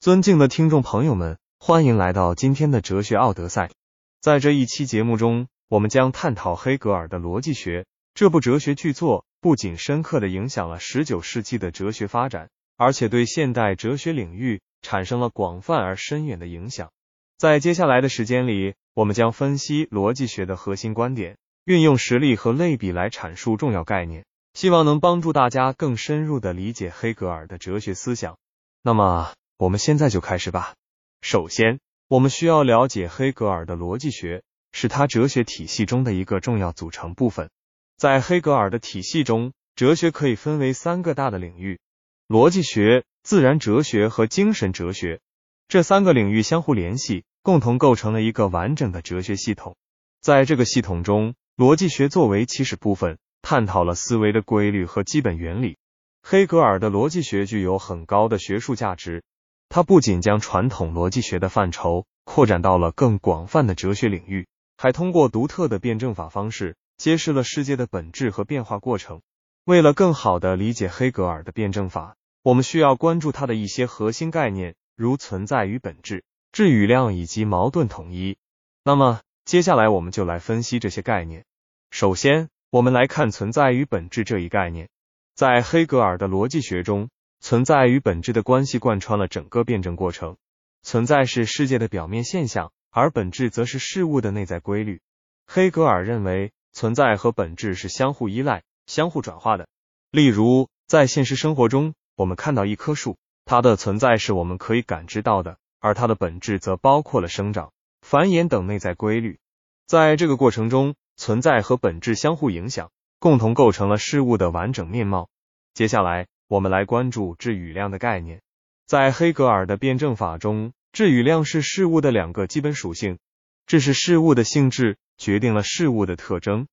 尊敬的听众朋友们，欢迎来到今天的哲学奥德赛。在这一期节目中，我们将探讨黑格尔的逻辑学。这部哲学巨作不仅深刻的影响了十九世纪的哲学发展，而且对现代哲学领域产生了广泛而深远的影响。在接下来的时间里，我们将分析逻辑学的核心观点，运用实例和类比来阐述重要概念，希望能帮助大家更深入的理解黑格尔的哲学思想。那么，我们现在就开始吧。首先，我们需要了解黑格尔的逻辑学是他哲学体系中的一个重要组成部分。在黑格尔的体系中，哲学可以分为三个大的领域：逻辑学、自然哲学和精神哲学。这三个领域相互联系，共同构成了一个完整的哲学系统。在这个系统中，逻辑学作为起始部分，探讨了思维的规律和基本原理。黑格尔的逻辑学具有很高的学术价值。他不仅将传统逻辑学的范畴扩展到了更广泛的哲学领域，还通过独特的辩证法方式揭示了世界的本质和变化过程。为了更好的理解黑格尔的辩证法，我们需要关注他的一些核心概念，如存在与本质、质与量以及矛盾统一。那么，接下来我们就来分析这些概念。首先，我们来看存在与本质这一概念，在黑格尔的逻辑学中。存在与本质的关系贯穿了整个辩证过程。存在是世界的表面现象，而本质则是事物的内在规律。黑格尔认为，存在和本质是相互依赖、相互转化的。例如，在现实生活中，我们看到一棵树，它的存在是我们可以感知到的，而它的本质则包括了生长、繁衍等内在规律。在这个过程中，存在和本质相互影响，共同构成了事物的完整面貌。接下来。我们来关注质与量的概念。在黑格尔的辩证法中，质与量是事物的两个基本属性。质是事物的性质，决定了事物的特征；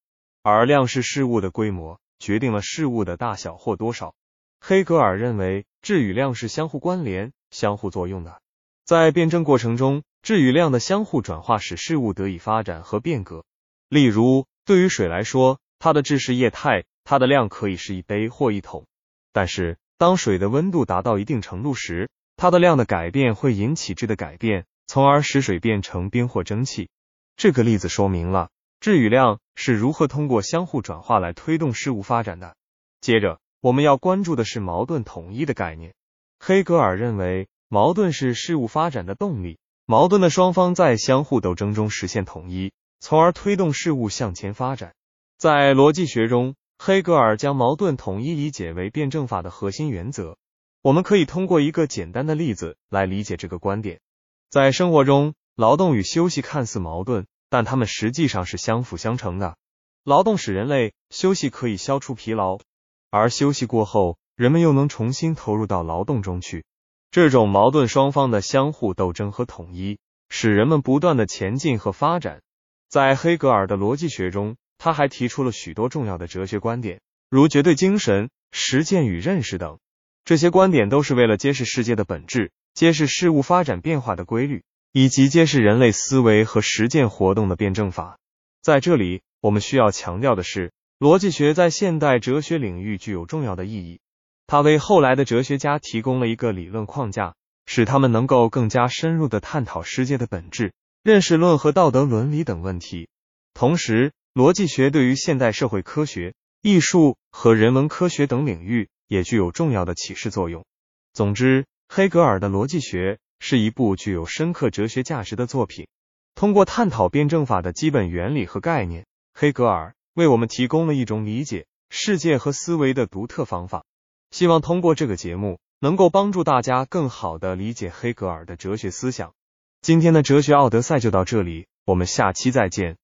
而量是事物的规模，决定了事物的大小或多少。黑格尔认为，质与量是相互关联、相互作用的。在辩证过程中，质与量的相互转化使事物得以发展和变革。例如，对于水来说，它的质是液态，它的量可以是一杯或一桶。但是，当水的温度达到一定程度时，它的量的改变会引起质的改变，从而使水变成冰或蒸汽。这个例子说明了质与量是如何通过相互转化来推动事物发展的。接着，我们要关注的是矛盾统一的概念。黑格尔认为，矛盾是事物发展的动力，矛盾的双方在相互斗争中实现统一，从而推动事物向前发展。在逻辑学中，黑格尔将矛盾统一理解为辩证法的核心原则。我们可以通过一个简单的例子来理解这个观点。在生活中，劳动与休息看似矛盾，但它们实际上是相辅相成的。劳动使人累，休息可以消除疲劳，而休息过后，人们又能重新投入到劳动中去。这种矛盾双方的相互斗争和统一，使人们不断的前进和发展。在黑格尔的逻辑学中。他还提出了许多重要的哲学观点，如绝对精神、实践与认识等。这些观点都是为了揭示世界的本质，揭示事物发展变化的规律，以及揭示人类思维和实践活动的辩证法。在这里，我们需要强调的是，逻辑学在现代哲学领域具有重要的意义。它为后来的哲学家提供了一个理论框架，使他们能够更加深入的探讨世界的本质、认识论和道德伦理等问题，同时。逻辑学对于现代社会科学、艺术和人文科学等领域也具有重要的启示作用。总之，黑格尔的逻辑学是一部具有深刻哲学价值的作品。通过探讨辩证法的基本原理和概念，黑格尔为我们提供了一种理解世界和思维的独特方法。希望通过这个节目，能够帮助大家更好的理解黑格尔的哲学思想。今天的哲学奥德赛就到这里，我们下期再见。